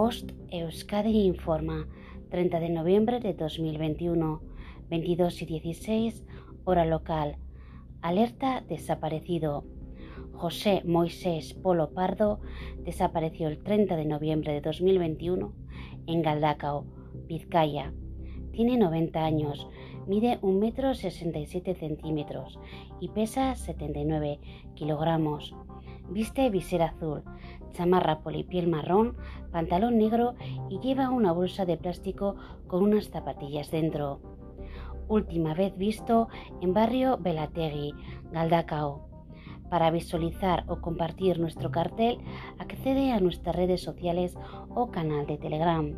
Post Euskadi informa, 30 de noviembre de 2021, 22 y 16, hora local. Alerta desaparecido. José Moisés Polo Pardo desapareció el 30 de noviembre de 2021 en Galdacao, Vizcaya. Tiene 90 años, mide 1,67 metro 67 centímetros y pesa 79 kilogramos. Viste visera azul, chamarra polipiel marrón, pantalón negro y lleva una bolsa de plástico con unas zapatillas dentro. Última vez visto en barrio Belategui, Galdacao. Para visualizar o compartir nuestro cartel, accede a nuestras redes sociales o canal de Telegram.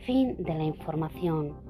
Fin de la información.